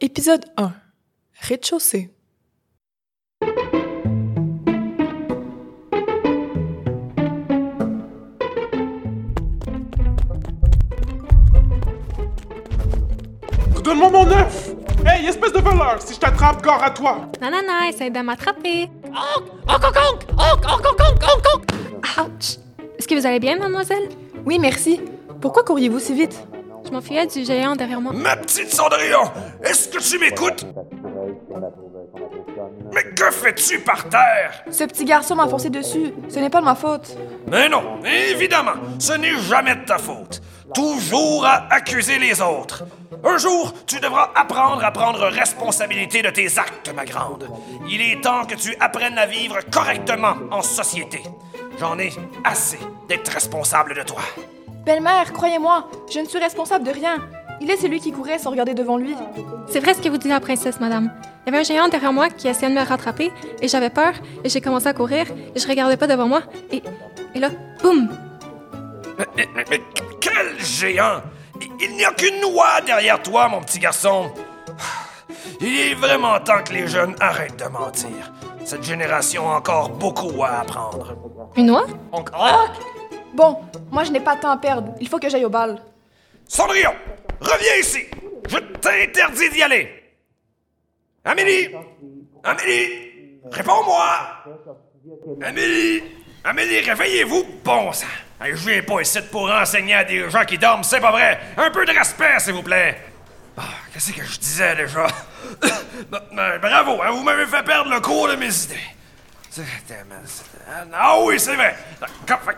Épisode 1. Rez-de-chaussée. Donne-moi mon œuf! Hey, espèce de voleur! Si je t'attrape, gare à toi! Non, non, non, essaye de m'attraper. Ouch! Est-ce que vous allez bien, mademoiselle? Oui, merci. Pourquoi courriez-vous si vite? Je m'enfuyais du géant derrière moi. Ma petite Cendrillon, est-ce que tu m'écoutes? Mais que fais-tu par terre? Ce petit garçon m'a forcé dessus. Ce n'est pas de ma faute. Mais non, évidemment, ce n'est jamais de ta faute. Toujours à accuser les autres. Un jour, tu devras apprendre à prendre responsabilité de tes actes, ma grande. Il est temps que tu apprennes à vivre correctement en société. J'en ai assez d'être responsable de toi. Belle-mère, croyez-moi, je ne suis responsable de rien. Il est celui qui courait sans regarder devant lui. C'est vrai ce que vous dit la princesse, madame. Il y avait un géant derrière moi qui essayait de me rattraper et j'avais peur et j'ai commencé à courir et je regardais pas devant moi et, et là, boum! Mais, mais- mais- mais quel géant! Il, n'y a qu'une noix derrière toi, mon petit garçon. Il est vraiment temps que les jeunes arrêtent de mentir. Cette génération a encore beaucoup à apprendre. Une oie? Bon, moi je n'ai pas de temps à perdre. Il faut que j'aille au bal. Cendrillon, reviens ici! Je t'interdis d'y aller! Amélie! Amélie! Réponds-moi! Amélie! Amélie, réveillez-vous, bon sang! Je viens pas ici pour enseigner à des gens qui dorment, c'est pas vrai! Un peu de respect, s'il vous plaît! Ah, qu'est-ce que je disais déjà? Ben, ben, bravo, hein, vous m'avez fait perdre le cours de mes idées. Ah oui, c'est vrai.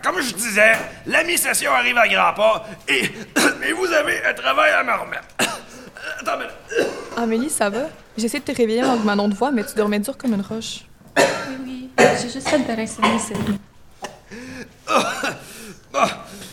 Comme, je disais, la mi-session arrive à grands pas et, et vous avez un travail à me remettre. Attends, mais... Amélie, ça va? J'essaie de te réveiller avec ma nom de voix, mais tu dormais dur comme une roche. Oui, oui. J'ai juste fait de c'est. Bon,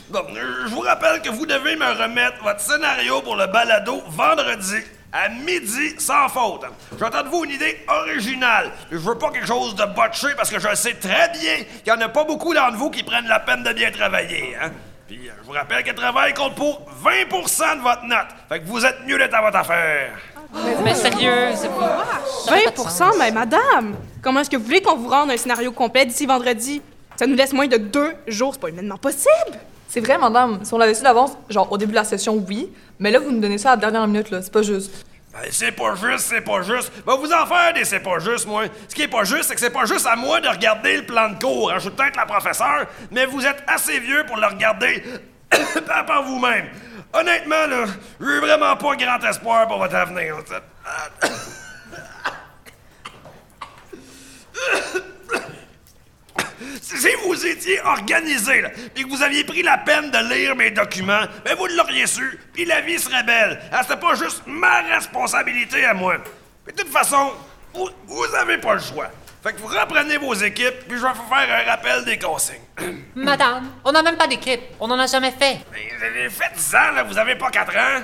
bon, je vous rappelle que vous devez me remettre votre scénario pour le balado vendredi à midi sans faute. J'entends de vous une idée originale. Je veux pas quelque chose de botché parce que je sais très bien qu'il y en a pas beaucoup d'entre vous qui prennent la peine de bien travailler. Hein? Puis euh, je vous rappelle que le travail compte pour 20% de votre note. Fait que vous êtes mieux d'être à votre affaire. Mais sérieux, c'est pas... 20 mais madame! Comment est-ce que vous voulez qu'on vous rende un scénario complet d'ici vendredi? Ça nous laisse moins de deux jours, c'est pas humainement possible! C'est vrai, madame. Si on l'avait su d'avance, genre au début de la session, oui. Mais là, vous nous donnez ça à la dernière minute, là. C'est pas juste. Ben, c'est pas juste, c'est pas juste. Va vous en faire des c'est pas juste, moi. Ce qui est pas juste, c'est que c'est pas juste à moi de regarder le plan de cours. hein. Je suis peut-être la professeure, mais vous êtes assez vieux pour le regarder par par vous-même. Honnêtement, là, j'ai vraiment pas grand espoir pour votre avenir. Si vous étiez organisé, là, et que vous aviez pris la peine de lire mes documents, ben vous l'auriez su, puis la vie serait belle. Ah, C'était pas juste ma responsabilité à moi. Mais de toute façon, vous, vous avez pas le choix. Fait que vous reprenez vos équipes, puis je vais vous faire un rappel des consignes. Madame, on n'a même pas d'équipe. On n'en a jamais fait. Mais vous avez fait 10 ans, là, vous avez pas 4 ans?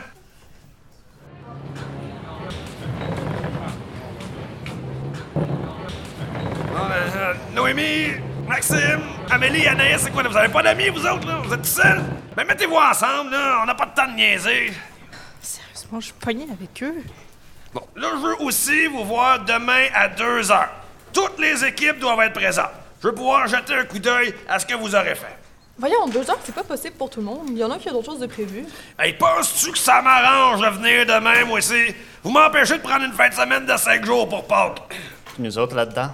Ben, euh, Noémie, Maxime, Amélie, Anaïs, c'est quoi, là? Vous avez pas d'amis, vous autres, là? Vous êtes tout seuls? Ben, mettez-vous ensemble, là. On n'a pas de temps de niaiser. Sérieusement, je suis pognée avec eux. Bon, là, je veux aussi vous voir demain à 2 heures. Toutes les équipes doivent être présentes. Je veux pouvoir jeter un coup d'œil à ce que vous aurez fait. Voyons, deux heures, c'est pas possible pour tout le monde. Il y en a qui ont d'autres choses de prévues. Hey, penses-tu que ça m'arrange de venir demain, moi aussi? Vous m'empêchez de prendre une fin de semaine de 5 jours pour Pâques. Nous autres là-dedans?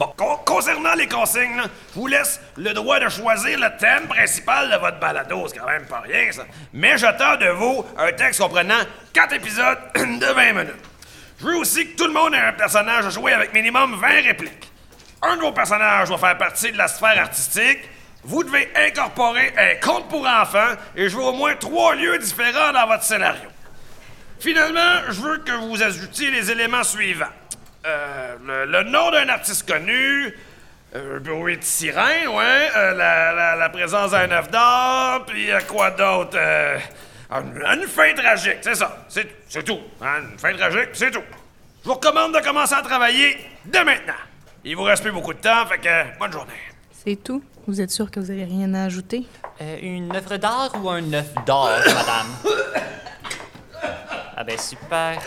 Bon, con- concernant les consignes, je vous laisse le droit de choisir le thème principal de votre balado. C'est quand même pas rien, ça. Mais j'attends de vous un texte comprenant 4 épisodes de 20 minutes. Je veux aussi que tout le monde ait un personnage à jouer avec minimum 20 répliques. Un de vos personnages doit faire partie de la sphère artistique. Vous devez incorporer un conte pour enfants et veux au moins trois lieux différents dans votre scénario. Finalement, je veux que vous ajoutiez les éléments suivants. Euh, le, le nom d'un artiste connu, euh, un bruit de sirène, ouais, euh, la, la- la présence d'un œuf d'or, puis euh, quoi d'autre? Euh, une, une fin tragique, c'est ça. C'est c'est tout. hein, une fin tragique, c'est tout. Je vous recommande de commencer à travailler dès maintenant. Il vous reste plus beaucoup de temps, fait que bonne journée. C'est tout? Vous êtes sûr que vous avez rien à ajouter? Euh, une œuvre d'art ou un œuf d'or, madame? Ah ben super.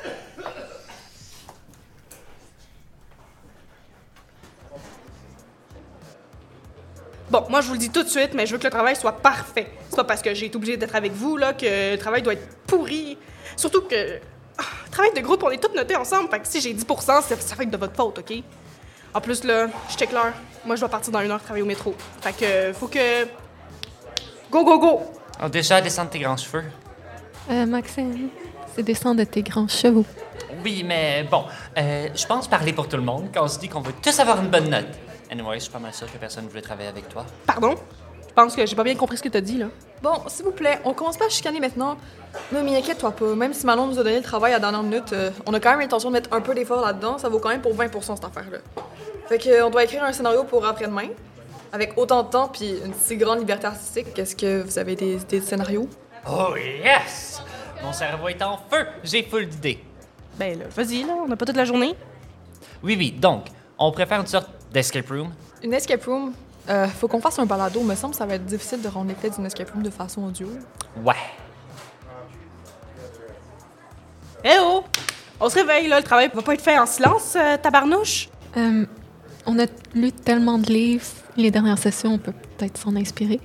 Bon, moi, je vous le dis tout de suite, mais je veux que le travail soit parfait. C'est pas parce que j'ai été obligée d'être avec vous, là, que le travail doit être pourri. Surtout que. ah, travail de groupe, on est tous notés ensemble, fait que si j'ai 10 ça, ça fait que de votre faute, OK? En plus, là, je check l'heure. Moi, je dois partir dans une heure travailler au métro. Fait que, faut que. Go, go, go! Oh, déjà, descendre tes grands cheveux. Euh, Maxime, c'est descendre de tes grands chevaux. Oui, mais bon, euh, je pense parler pour tout le monde quand on se dit qu'on veut tous avoir une bonne note. Anyway, je suis pas mal sûr que personne ne voulait travailler avec toi. Pardon? Je pense que j'ai pas bien compris ce que t'as dit, là. Bon, s'il vous plaît, on commence pas à chicaner maintenant. Non, mais inquiète-toi pas. Même si Manon nous a donné le travail à la dernière minute, euh, on a quand même l'intention de mettre un peu d'effort là-dedans. Ça vaut quand même pour 20% cette affaire-là. Fait que, euh, on doit écrire un scénario pour après-demain. Avec autant de temps puis une si grande liberté artistique, est-ce que vous avez des idées de scénario? Oh yes! Mon cerveau est en feu! J'ai full d'idées. Ben là, vas-y, là, on n'a pas toute la journée. Oui, oui, donc, on préfère une sorte d'escape room? Une escape room, euh, faut qu'on fasse un balado. Me semble que ça va être difficile de rendre l'effet d'une escape room de façon audio. Ouais. Eh oh! On se réveille, là, le travail va pas être fait en silence, euh, tabarnouche? Euh, on a lu tellement de livres les dernières sessions, on peut peut-être s'en inspirer.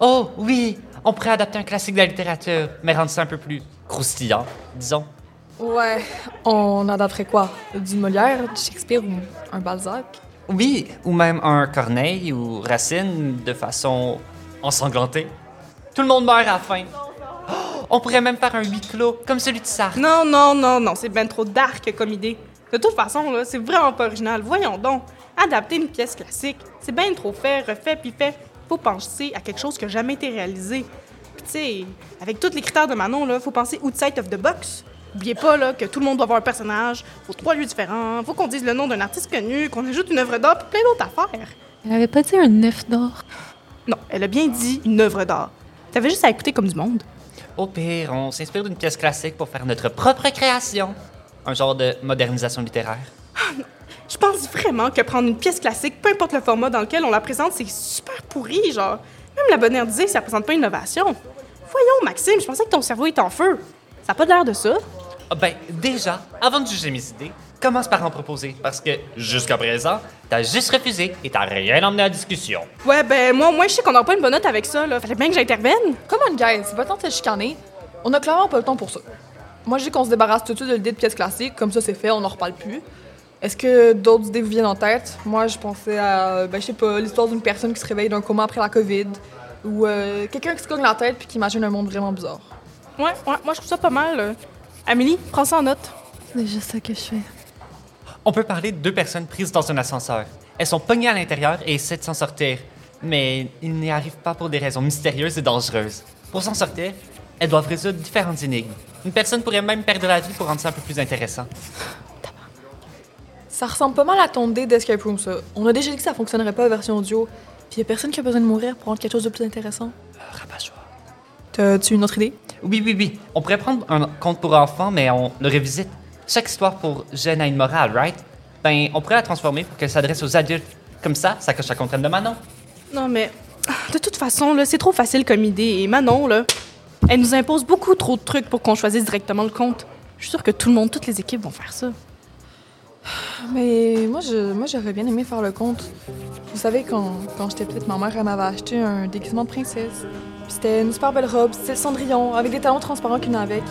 Oh, oui! On pourrait adapter un classique de la littérature, mais rendre ça un peu plus croustillant, disons. Ouais, on adapterait quoi? Du Molière, du Shakespeare ou un Balzac? Oui, ou même un Corneille ou Racine de façon ensanglantée. Tout le monde meurt à la fin. Oh, on pourrait même faire un huis clos, comme celui de Sartre. Non, non, non, non, c'est ben trop dark comme idée. De toute façon, là, c'est vraiment pas original. Voyons donc. Adapter une pièce classique, c'est bien trop fait, refait, puis fait. Faut penser à quelque chose qui a jamais été réalisé. Puis tu sais, avec tous les critères de Manon, là, faut penser outside of the box. Oubliez pas là, que tout le monde doit avoir un personnage, faut trois lieux différents, faut qu'on dise le nom d'un artiste connu, qu'on ajoute une œuvre d'art, puis plein d'autres affaires. Elle avait pas dit un œuf d'or? Non, elle a bien dit une œuvre d'art. T'avais juste à écouter comme du monde. Au pire, on s'inspire d'une pièce classique pour faire notre propre création. Un genre de modernisation littéraire. Je pense vraiment que prendre une pièce classique, peu importe le format dans lequel on la présente, c'est super pourri, genre. Même la moderniser, ça représente pas une innovation. Voyons, Maxime, je pensais que ton cerveau était en feu. Ça a pas l'air de ça. Ah ben, déjà, avant de juger mes idées, commence par en proposer, parce que jusqu'à présent, t'as juste refusé et t'as rien emmené à la discussion. Ouais, ben moi, moi, je sais qu'on n'aura pas une bonne note avec ça, là. Fallait bien que j'intervienne. Come on, guys, c'est pas le temps de chicaner. On a clairement pas le temps pour ça. Moi, je dis qu'on se débarrasse tout de suite de l'idée de pièce classique, comme ça c'est fait, on en reparle plus. Est-ce que d'autres idées vous viennent en tête? Moi, je pensais à, ben, je sais pas, l'histoire d'une personne qui se réveille d'un coma après la COVID, ou euh, quelqu'un qui se cogne la tête puis qui imagine un monde vraiment bizarre. Ouais, ouais, moi, je trouve ça pas mal. Amélie, prends ça en note. C'est juste ça que je fais. On peut parler de deux personnes prises dans un ascenseur. Elles sont pognées à l'intérieur et essaient de s'en sortir, mais ils n'y arrivent pas pour des raisons mystérieuses et dangereuses. Pour s'en sortir, elles doivent résoudre différentes énigmes. Une personne pourrait même perdre la vie pour rendre ça un peu plus intéressant. Ça ressemble pas mal à ton dé d'Escape Room, ça. On a déjà dit que ça fonctionnerait pas en version audio, puis y a personne qui a besoin de mourir pour rendre quelque chose de plus intéressant. Rabat-joie. T'as-tu une autre idée? Oui, oui, oui. On pourrait prendre un conte pour enfants, mais on le revisite. Chaque histoire pour jeune a une morale, right? Ben, on pourrait la transformer pour qu'elle s'adresse aux adultes. Comme ça, ça coche la contrainte de Manon. Non, mais de toute façon, là, c'est trop facile comme idée. Et Manon, là, elle nous impose beaucoup trop de trucs pour qu'on choisisse directement le compte. Je suis sûre que tout le monde, toutes les équipes vont faire ça. Mais moi, je, moi, j'aurais bien aimé faire le compte. Vous savez, quand, quand j'étais petite, ma mère, elle m'avait acheté un déguisement de princesse. Puis c'était une super belle robe, c'était le Cendrillon, avec des talons transparents qu'il y en a avec.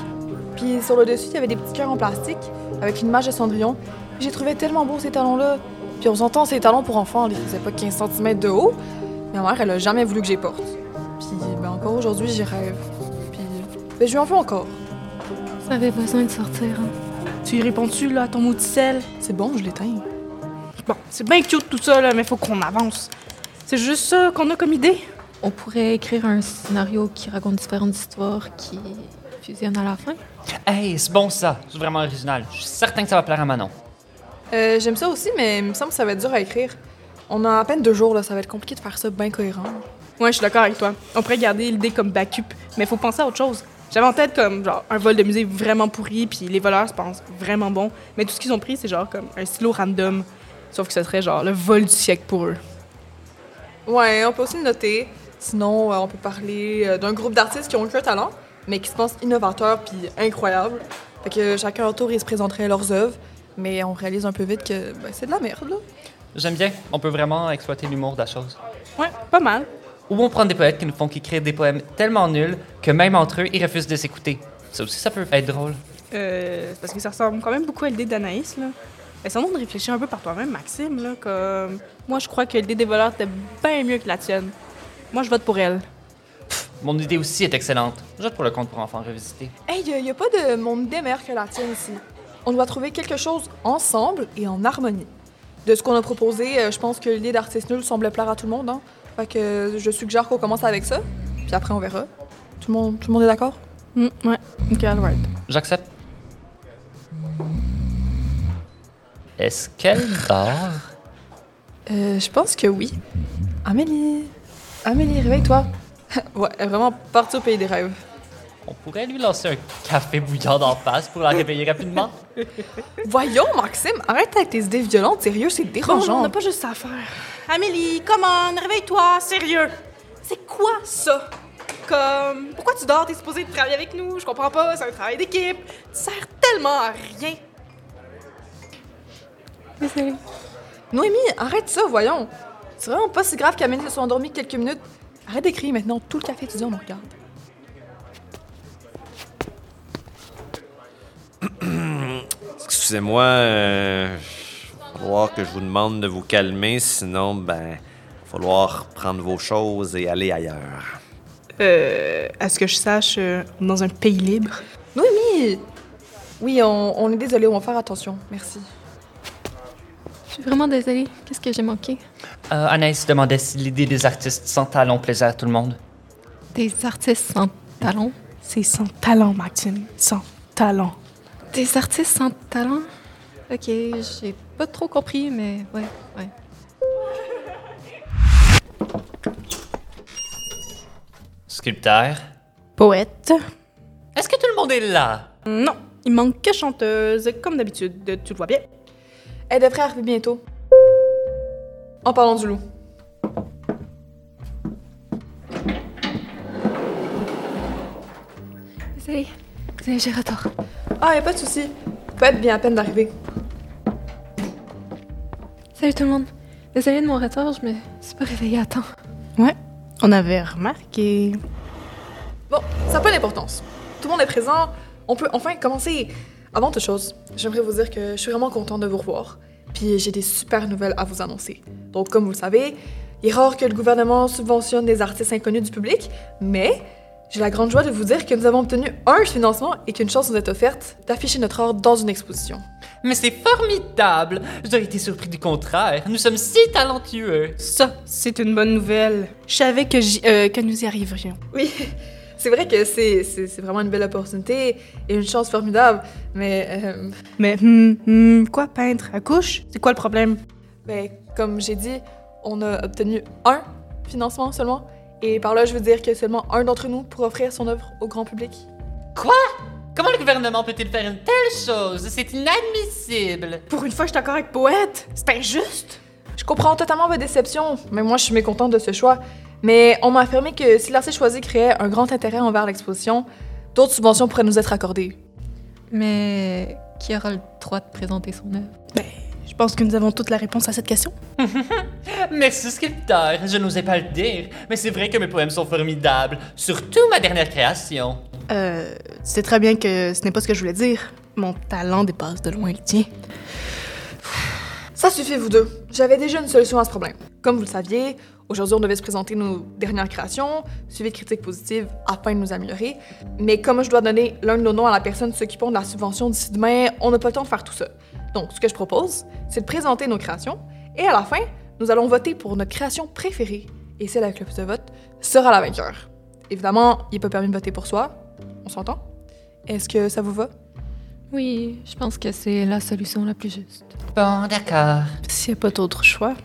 Puis sur le dessus, il y avait des petits cœurs en plastique, avec une image de Cendrillon. Puis j'ai trouvé tellement beau ces talons-là. Puis on s'entend, ces talons pour enfants, ils faisaient pas 15 cm de haut. Mais ma mère, elle a jamais voulu que j'y porte. Puis ben, encore aujourd'hui, j'y rêve. Puis ben, je lui en veux encore. Ça avait besoin de sortir. hein. Tu y réponds-tu, là, à ton mot de sel? C'est bon, je l'éteins. Bon, c'est bien cute tout ça, là, mais faut qu'on avance. C'est juste ça qu'on a comme idée. On pourrait écrire un scénario qui raconte différentes histoires qui fusionnent à la fin? Hey, c'est bon ça. C'est vraiment original. Je suis certain que ça va plaire à Manon. Euh, J'aime ça aussi, mais il me semble que ça va être dur à écrire. On a à peine deux jours, là, ça va être compliqué de faire ça bien cohérent. Ouais, je suis d'accord avec toi. On pourrait garder l'idée comme backup, mais faut penser à autre chose. J'avais en tête comme genre un vol de musée vraiment pourri, puis les voleurs se pensent vraiment bons, mais tout ce qu'ils ont pris, c'est genre comme un stylo random. Sauf que ce serait genre le vol du siècle pour eux. Ouais, on peut aussi le noter. Sinon, euh, on peut parler euh, d'un groupe d'artistes qui ont aucun talent, mais qui se pensent innovateurs puis incroyables. Fait que chacun autour, ils se présenteraient leurs œuvres, mais on réalise un peu vite que ben, c'est de la merde, là. J'aime bien. On peut vraiment exploiter l'humour de la chose. Ouais, pas mal. Ou on prend des poètes qui nous font écrire des poèmes tellement nuls que même entre eux, ils refusent de s'écouter. Ça aussi, ça peut être drôle. Euh, parce que ça ressemble quand même beaucoup à l'idée d'Anaïs, là. Essayons de réfléchir un peu par toi-même, Maxime, là, comme... Moi, je crois que l'idée des voleurs était bien mieux que la tienne. Moi, je vote pour elle. Mon idée aussi est excellente. Je vote pour le conte pour enfants revisité. Hey, y, a- y a pas de mon idée meilleure que la tienne ici. On doit trouver quelque chose ensemble et en harmonie. De ce qu'on a proposé, euh, je pense que l'idée d'artiste nul semblait plaire à tout le monde. Hein? Fait que euh, je suggère qu'on commence avec ça, puis après on verra. Tout le monde, tout le monde est d'accord? Hmm, ouais, ok, alright. J'accepte. Est-ce qu'elle dort? Euh, je pense que oui. Amélie! Amélie, réveille-toi! ouais, elle est vraiment partie au pays des rêves. On pourrait lui lancer un café bouillant d'en face pour la réveiller rapidement. Voyons, Maxime, arrête avec tes idées violentes, sérieux, c'est dérangeant. on n'a pas juste ça à faire. Amélie, come on, réveille-toi, sérieux. C'est quoi ça? Comme, pourquoi tu dors? T'es supposé travailler avec nous? Je comprends pas, c'est un travail d'équipe. Tu sers tellement à rien. Désolée. Noémie, arrête ça, voyons. C'est vraiment pas si grave qu'Amélie se soit endormie quelques minutes. Arrête d'écrire maintenant, tout le café étudiant nous regarde. Excusez-moi, euh, il va falloir que je vous demande de vous calmer, sinon, ben, il va falloir prendre vos choses et aller ailleurs. Euh, à ce que je sache, euh, dans un pays libre. Noémie! Oui, on, on est désolé, on va faire attention. Merci. Je suis vraiment désolée. Qu'est-ce que j'ai manqué? Euh, Anaïs demandait si l'idée des artistes sans talent plaisait à tout le monde. Des artistes sans talent? C'est sans talent, Maxime. Sans talent. Des artistes sans talent? Ok, j'ai pas trop compris, mais ouais, ouais. Sculpteur. Poète. Est-ce que tout le monde est là? Non, il manque que chanteuse, comme d'habitude. Tu le vois bien. Elle devrait arriver bientôt. En parlant du loup. Désolée. Désolée, j'ai retard. Ah, y a pas de souci. Poète vient à peine d'arriver. Salut tout le monde. Désolée de mon retard, je me suis pas réveillée à temps. Ouais, on avait remarqué. Bon, ça n'a pas d'importance. Tout le monde est présent. On peut enfin commencer. Avant toute chose, j'aimerais vous dire que je suis vraiment contente de vous revoir. Puis j'ai des super nouvelles à vous annoncer. Donc, comme vous le savez, il est rare que le gouvernement subventionne des artistes inconnus du public, mais j'ai la grande joie de vous dire que nous avons obtenu un financement et qu'une chance nous est offerte d'afficher notre art dans une exposition. Mais c'est formidable! J'aurais été surpris du contraire. Nous sommes si talentueux. Ça, c'est une bonne nouvelle. Je savais que, euh, que nous y arriverions. Oui, c'est vrai que c'est c'est- c'est vraiment une belle opportunité et une chance formidable, mais euh, Mais, hum, hum, quoi, peintre? À couche? C'est quoi le problème? Ben, comme j'ai dit, on a obtenu un financement seulement. Et par là, je veux dire que seulement un d'entre nous pourra offrir son œuvre au grand public. Comment le gouvernement peut-il faire une telle chose? C'est inadmissible! Pour une fois, je suis d'accord avec Poète. C'est injuste. Je comprends totalement votre déception, mais moi, je suis mécontente de ce choix. Mais on m'a affirmé que si l'artiste choisi créait un grand intérêt envers l'exposition, d'autres subventions pourraient nous être accordées. Mais qui aura le droit de présenter son œuvre? Ben, je pense que nous avons toute la réponse à cette question. Merci, sculpteur. Je n'osais pas le dire, mais c'est vrai que mes poèmes sont formidables. Surtout ma dernière création. Euh, tu sais très bien que ce n'est pas ce que je voulais dire. Mon talent dépasse de loin le tien. Ça suffit, vous deux. J'avais déjà une solution à ce problème. Comme vous le saviez, aujourd'hui, on devait se présenter nos dernières créations, suivi de critiques positives afin de nous améliorer. Mais comme je dois donner l'un de nos noms à la personne s'occupant de la subvention d'ici demain, on n'a pas le temps de faire tout ça. Donc, ce que je propose, c'est de présenter nos créations et à la fin, nous allons voter pour notre création préférée. Et celle avec le plus de votes sera la vainqueur. Évidemment, il n'est pas permis de voter pour soi. On s'entend? Est-ce que ça vous va? Oui, je pense que c'est la solution la plus juste. Bon, d'accord. S'il n'y a pas d'autre choix.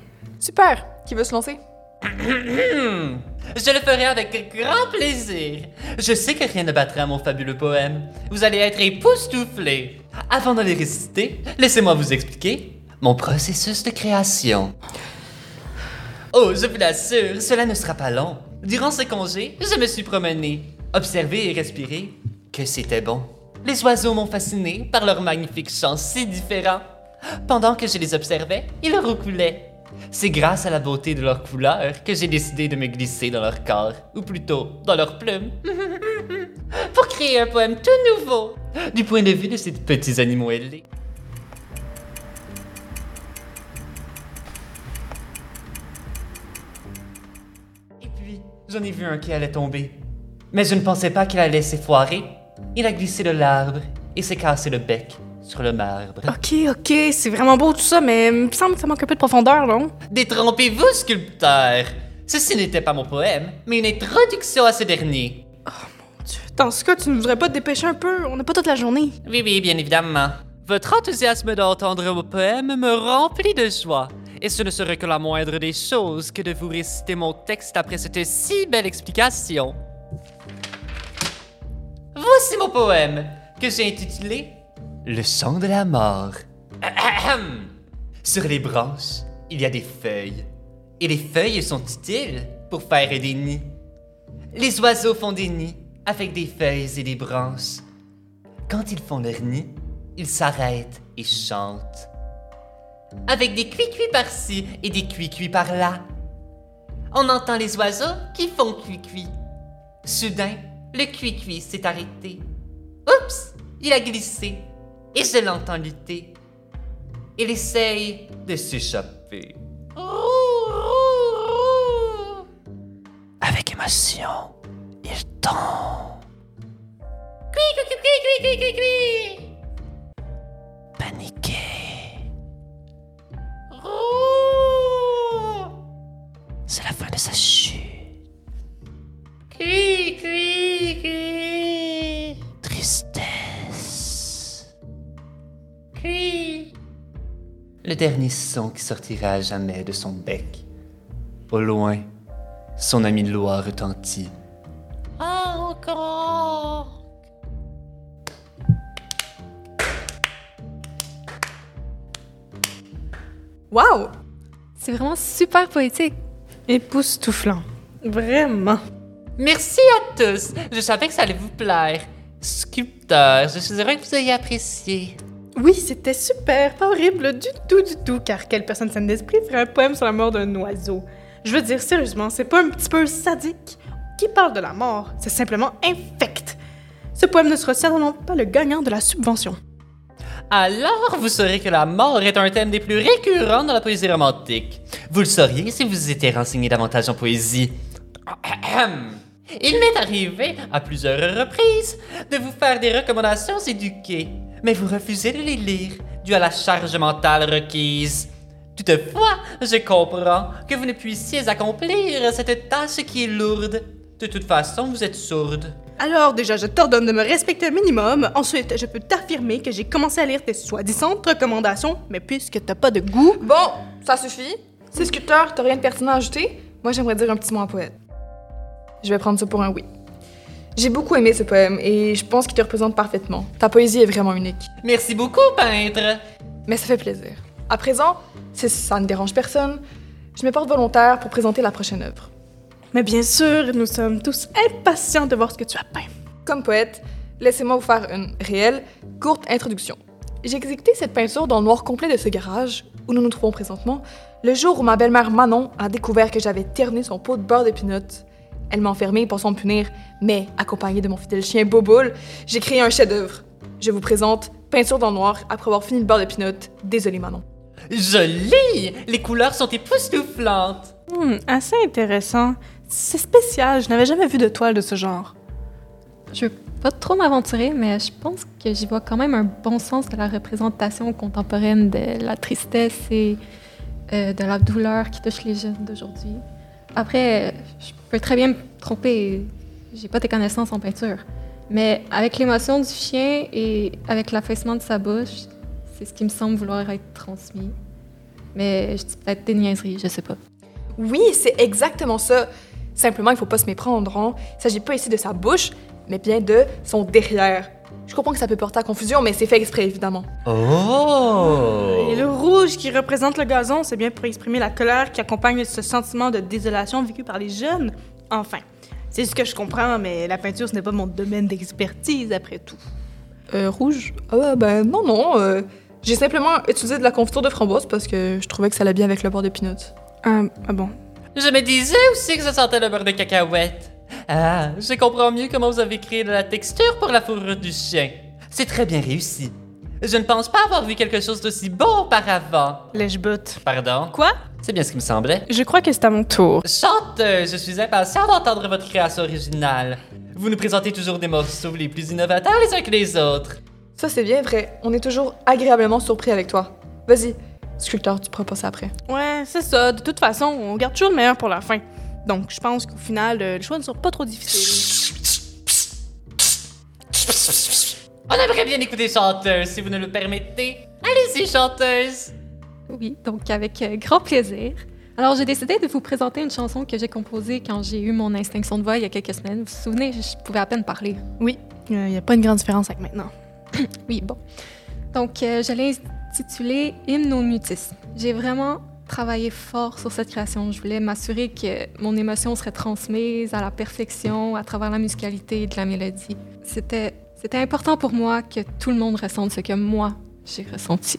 Super! Qui veut se lancer? Je le ferai avec grand plaisir. Je sais que rien ne battra mon fabuleux poème. Vous allez être époustouflés. Avant de les réciter, laissez-moi vous expliquer mon processus de création. Oh, je vous l'assure, cela ne sera pas long. Durant ce congé, je me suis promené, observé et respiré. Que c'était bon. Les oiseaux m'ont fasciné par leurs magnifiques chants si différents. Pendant que je les observais, ils roucoulaient. C'est grâce à la beauté de leurs couleurs que j'ai décidé de me glisser dans leur corps, ou plutôt dans leurs plumes, pour créer un poème tout nouveau, du point de vue de ces petits animaux ailés. Et puis, j'en ai vu un qui allait tomber. Mais je ne pensais pas qu'il allait s'effoirer. Il a glissé de l'arbre et s'est cassé le bec sur le marbre. Ok, ok, c'est vraiment beau tout ça, mais il me semble que ça manque un peu de profondeur, non? Détrompez-vous, sculpteur! Ceci n'était pas mon poème, mais une introduction à ce dernier. Dans ce cas, tu ne voudrais pas te dépêcher un peu? On n'a pas toute la journée. Oui, oui, bien évidemment. Votre enthousiasme d'entendre mon poème me remplit de joie. Et ce ne serait que la moindre des choses que de vous réciter mon texte après cette si belle explication. Voici mon poème, que j'ai intitulé Le son de la mort. Sur les branches, il y a des feuilles. Et les feuilles sont utiles pour faire des nids? Les oiseaux font des nids avec des feuilles et des branches. Quand ils font leur nid, ils s'arrêtent et chantent. Avec des cuits-cuits par-ci et des cuits-cuits par-là. On entend les oiseaux qui font cuit-cuit. Soudain, le cuit-cuit s'est arrêté. Oups, il a glissé et je l'entends lutter. Il essaye de s'échapper. Avec émotion, il tombe. Paniqué. C'est la fin de sa dernier son qui sortira à jamais de son bec. Au loin, son ami de loi retentit. Encore. Wow! C'est vraiment super poétique. Époustouflant. Vraiment. Merci à tous. Je savais que ça allait vous plaire. Sculpteur, je suis heureux que vous ayez apprécié. Oui, c'était super, pas horrible du tout, du tout, car quelle personne saine d'esprit ferait un poème sur la mort d'un oiseau? Je veux dire, sérieusement, c'est pas un petit peu sadique? Qui parle de la mort? C'est simplement infect. Ce poème ne sera certainement pas le gagnant de la subvention. Alors, vous saurez que la mort est un thème des plus récurrents dans la poésie romantique. Vous le sauriez si vous étiez renseigné davantage en poésie. Il m'est arrivé, à plusieurs reprises, de vous faire des recommandations éduquées, mais vous refusez de les lire, dû à la charge mentale requise. Toutefois, je comprends que vous ne puissiez accomplir cette tâche qui est lourde. De toute façon, vous êtes sourde. Alors, déjà, je t'ordonne de me respecter un minimum. Ensuite, je peux t'affirmer que j'ai commencé à lire tes soi-disant recommandations, mais puisque t'as pas de goût, Bon, ça suffit. C'est sculpteur, t'as rien de pertinent à ajouter? Moi, j'aimerais dire un petit mot en poète. Je vais prendre ça pour un oui. J'ai beaucoup aimé ce poème et je pense qu'il te représente parfaitement. Ta poésie est vraiment unique. Merci beaucoup, peintre. Mais ça fait plaisir. À présent, si ça ne dérange personne, je me porte volontaire pour présenter la prochaine œuvre. Mais bien sûr, nous sommes tous impatients de voir ce que tu as peint. Comme poète, laissez-moi vous faire une réelle, courte introduction. J'ai exécuté cette peinture dans le noir complet de ce garage, où nous nous trouvons présentement, le jour où ma belle-mère Manon a découvert que j'avais terminé son pot de beurre de pinot. Elle m'a enfermée pensant me punir, mais accompagnée de mon fidèle chien Boboul, j'ai créé un chef-d'œuvre. Je vous présente Peinture dans le noir après avoir fini le beurre de pinot. Désolé Manon. Joli! Les couleurs sont époustouflantes. Hmm, assez intéressant. C'est spécial, je n'avais jamais vu de toile de ce genre. Je veux pas trop m'aventurer, mais je pense que j'y vois quand même un bon sens de la représentation contemporaine de la tristesse et euh, de la douleur qui touche les jeunes d'aujourd'hui. Après, je peux très bien me tromper, j'ai pas tes connaissances en peinture. Mais avec l'émotion du chien et avec l'affaissement de sa bouche, c'est ce qui me semble vouloir être transmis. Mais peut-être des niaiseries, je sais pas. Oui, c'est exactement ça. Simplement, il faut pas se méprendre. Hein. Il s'agit pas ici de sa bouche, mais bien de son derrière. Je comprends que ça peut porter à confusion, mais c'est fait exprès, évidemment. Oh! Et le rouge qui représente le gazon, c'est bien pour exprimer la colère qui accompagne ce sentiment de désolation vécu par les jeunes. Enfin, c'est ce que je comprends, mais la peinture, ce n'est pas mon domaine d'expertise après tout. Euh, rouge? Ah ben non, non. euh, J'ai simplement utilisé de la confiture de framboise parce que je trouvais que ça allait bien avec le beurre de peanuts. Ah, ah bon. Je me disais aussi que ça sentait le beurre de cacahuète. Ah, je comprends mieux comment vous avez créé de la texture pour la fourrure du chien. C'est très bien réussi. Je ne pense pas avoir vu quelque chose d'aussi beau auparavant. Lèche-botte. Pardon? Quoi? C'est bien ce qui me semblait. Je crois que c'est à mon tour. Chanteuse, je suis impatient d'entendre votre création originale. Vous nous présentez toujours des morceaux les plus innovateurs les uns que les autres. Ça, c'est bien vrai. On est toujours agréablement surpris avec toi. Vas-y, sculpteur, tu pourras passer après. Ouais, c'est ça. De toute façon, on garde toujours le meilleur pour la fin. Donc, je pense qu'au final, euh, le choix ne sera pas trop difficile. On aimerait bien écouter chanteuse, si vous nous le permettez. Allez-y, chanteuse. Oui, donc avec euh, grand plaisir. Alors, j'ai décidé de vous présenter une chanson que j'ai composée quand j'ai eu mon extinction de voix il y a quelques semaines. Vous vous souvenez, je pouvais à peine parler. Oui, il n'y a pas une grande différence avec maintenant. Oui, bon. Donc, euh, je l'ai intitulée Hymne au mutisme. J'ai vraiment travaillé fort sur cette création. Je voulais m'assurer que mon émotion serait transmise à la perfection à travers la musicalité de la mélodie. C'était, c'était important pour moi que tout le monde ressente ce que moi, j'ai ressenti.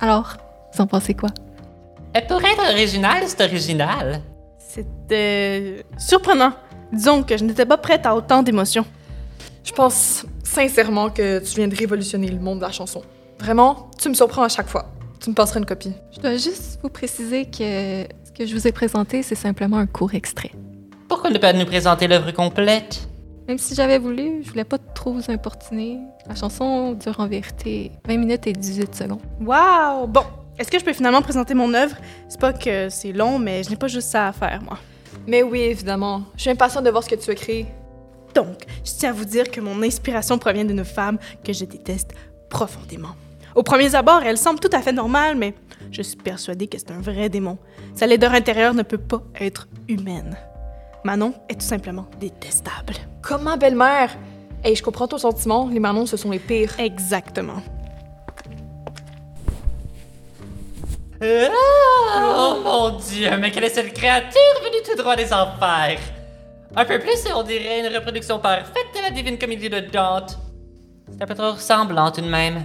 Alors, vous en pensez quoi? Et pour être original, c'est original. C'était surprenant. Disons que je n'étais pas prête à autant d'émotions. Je pense sincèrement que tu viens de révolutionner le monde de la chanson. Vraiment, tu me surprends à chaque fois. Tu me passeras une copie. Je dois juste vous préciser que ce que je vous ai présenté, c'est simplement un court extrait. Pourquoi ne pas nous présenter l'œuvre complète? Même si j'avais voulu, je voulais pas trop vous importuner. La chanson dure en vérité 20 minutes et 18 secondes. Wow! Bon, est-ce que je peux finalement présenter mon œuvre? C'est pas que c'est long, mais je n'ai pas juste ça à faire, moi. Mais oui, évidemment. Je suis impatiente de voir ce que tu as créé. Donc, je tiens à vous dire que mon inspiration provient d'une femme que je déteste profondément. Au premier abord, elle semble tout à fait normale, mais je suis persuadée que c'est un vrai démon. Sa laideur intérieure ne peut pas être humaine. Manon est tout simplement détestable. Comment, belle-mère? Hey, je comprends ton sentiment. Les Manons, ce sont les pires. Exactement. Oh mon dieu, mais quelle est cette créature venue tout droit des enfers? Un peu plus et on dirait une reproduction parfaite de la divine comédie de Dante. C'est un peu trop ressemblant tout de même.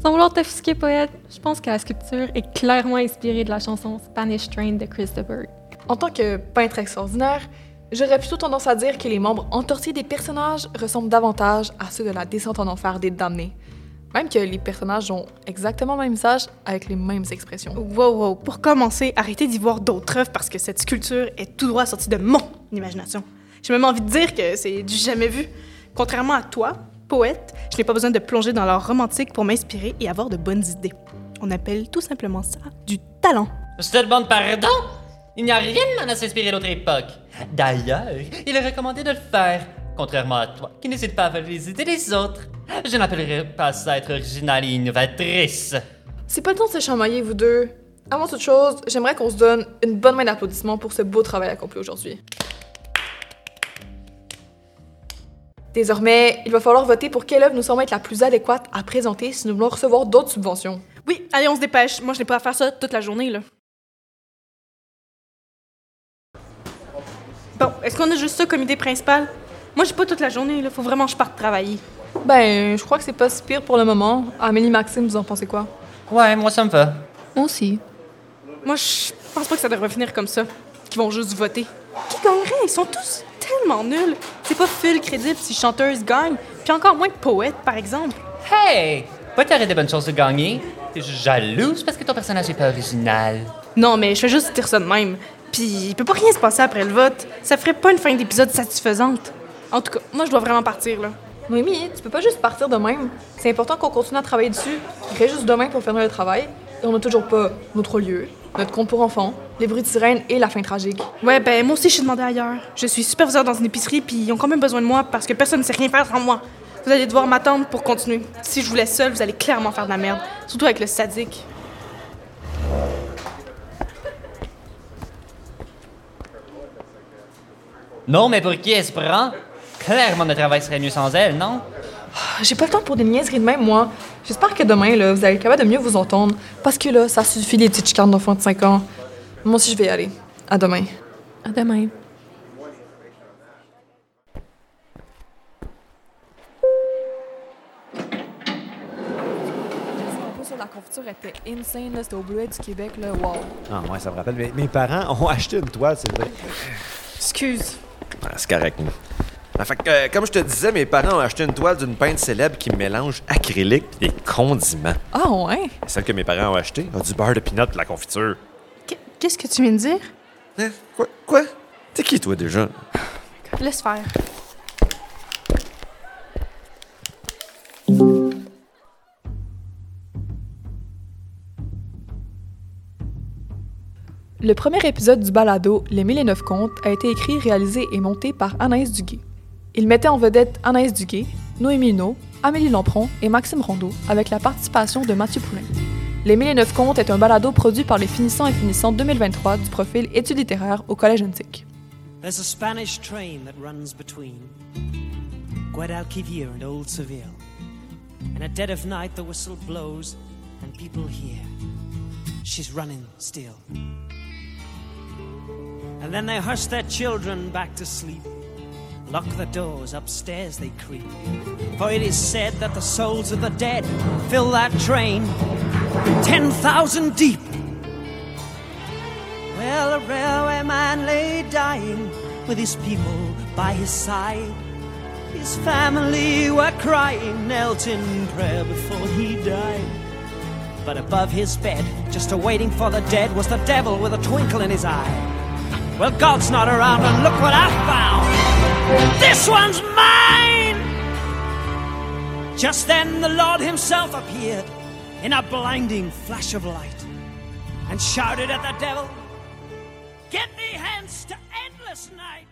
Sans vouloir t'offusquer, poète, je pense que la sculpture est clairement inspirée de la chanson Spanish Train de Chris de Burgh. En tant que peintre extraordinaire, j'aurais plutôt tendance à dire que les membres entortillés des personnages ressemblent davantage à ceux de la descente en enfer des damnés. Même que les personnages ont exactement le même visage avec les mêmes expressions. Wow, wow. Pour commencer, arrêtez d'y voir d'autres œuvres parce que cette sculpture est tout droit sortie de mon imagination. J'ai même envie de dire que c'est du jamais vu. Contrairement à toi, poète, je n'ai pas besoin de plonger dans l'art romantique pour m'inspirer et avoir de bonnes idées. On appelle tout simplement ça du talent. Je te demande pardon? Il n'y a rien de mal à s'inspirer d'autre époque. D'ailleurs, il est recommandé de le faire, contrairement à toi, qui n'hésite pas à voler les idées des autres. Je n'appellerais pas ça être originale et innovatrice. C'est pas le temps de se chamailler, vous deux. Avant toute chose, j'aimerais qu'on se donne une bonne main d'applaudissements pour ce beau travail accompli aujourd'hui. Désormais, il va falloir voter pour quelle œuvre nous semble être la plus adéquate à présenter si nous voulons recevoir d'autres subventions. Oui, allez, on se dépêche. Moi, je n'ai pas à faire ça toute la journée, là. Bon, est-ce qu'on a juste ça comme idée principale? Moi, j'ai pas toute la journée, là. Faut vraiment que je parte travailler. Ben, je crois que c'est pas si pire pour le moment. Amélie Maxime, vous en pensez quoi? Ouais, moi ça me va. Moi aussi. Moi, je pense pas que ça devrait finir comme ça. Qu'ils vont juste voter. Qui gagnerait? Ils sont tous tellement nuls. C'est pas full crédible si chanteuse gagne, puis encore moins poète, par exemple. Hey! Pas t'aurais des bonnes chances de gagner. T'es juste jalouse parce que ton personnage est pas original. Non, mais je fais juste dire ça de même. Puis il peut pas rien se passer après le vote. Ça ferait pas une fin d'épisode satisfaisante. En tout cas, moi, je dois vraiment partir, là. Noémie, tu peux pas juste partir de même. C'est important qu'on continue à travailler dessus. Il reste juste demain pour finir le travail. Et on n'a toujours pas notre lieu, notre compte pour enfants, les bruits de sirène et la fin tragique. Ouais, ben moi aussi, je suis demandée ailleurs. Je suis superviseur dans une épicerie, puis ils ont quand même besoin de moi parce que personne ne sait rien faire sans moi. Vous allez devoir m'attendre pour continuer. Si je vous laisse seule, vous allez clairement faire de la merde. Surtout avec le sadique. Non, mais pour qui elle se prend? Clairement, notre travail serait mieux sans elle, non? Ah, J'ai pas le temps pour des niaiseries de même, moi. J'espère que demain, là, vous allez être capable de mieux vous entendre. Parce que là, ça suffit les petites chicanes d'enfants de 5 ans. Moi aussi, je vais y aller. À demain. À demain. la confiture était insane, là. C'était au Bleuet du Québec, là. Wow. Ah, ouais, ça me rappelle. Mes, mes parents ont acheté une toile, c'est vrai. Excuse. Ah, c'est correct. Ah, fait que, euh, comme je te disais, mes parents ont acheté une toile d'une peintre célèbre qui mélange acrylique et condiments. Ah, ouais? Celle que mes parents ont achetée a du beurre de pinot de la confiture. Qu- Qu'est-ce que tu viens de dire? Hein? Quoi? Quoi? T'es qui, toi, déjà? Laisse faire. Le premier épisode du balado Les Mille et Neuf Contes a été écrit, réalisé et monté par Anaïs Duguay. Il mettait en vedette Anaïs Duguay, Noémie Hinault, Amélie Lampron et Maxime Rondeau, avec la participation de Mathieu Poulain. Les Mille et Neuf Contes est un balado produit par les finissants et finissantes 2023 du profil Études littéraires au Collège Untic. There's a Spanish train that runs between Guadalquivir and Old Seville. And at dead of night the whistle blows and people hear she's running still. And then they hush their children back to sleep. Lock the doors, upstairs they creep. For it is said that the souls of the dead fill that train 10,000 deep. Well, a railway man lay dying with his people by his side. His family were crying, knelt in prayer before he died. But above his bed, just awaiting for the dead, was the devil with a twinkle in his eye. Well, God's not around, and look what I found. This one's mine! Just then, the Lord Himself appeared in a blinding flash of light and shouted at the devil, Get thee hence to endless night!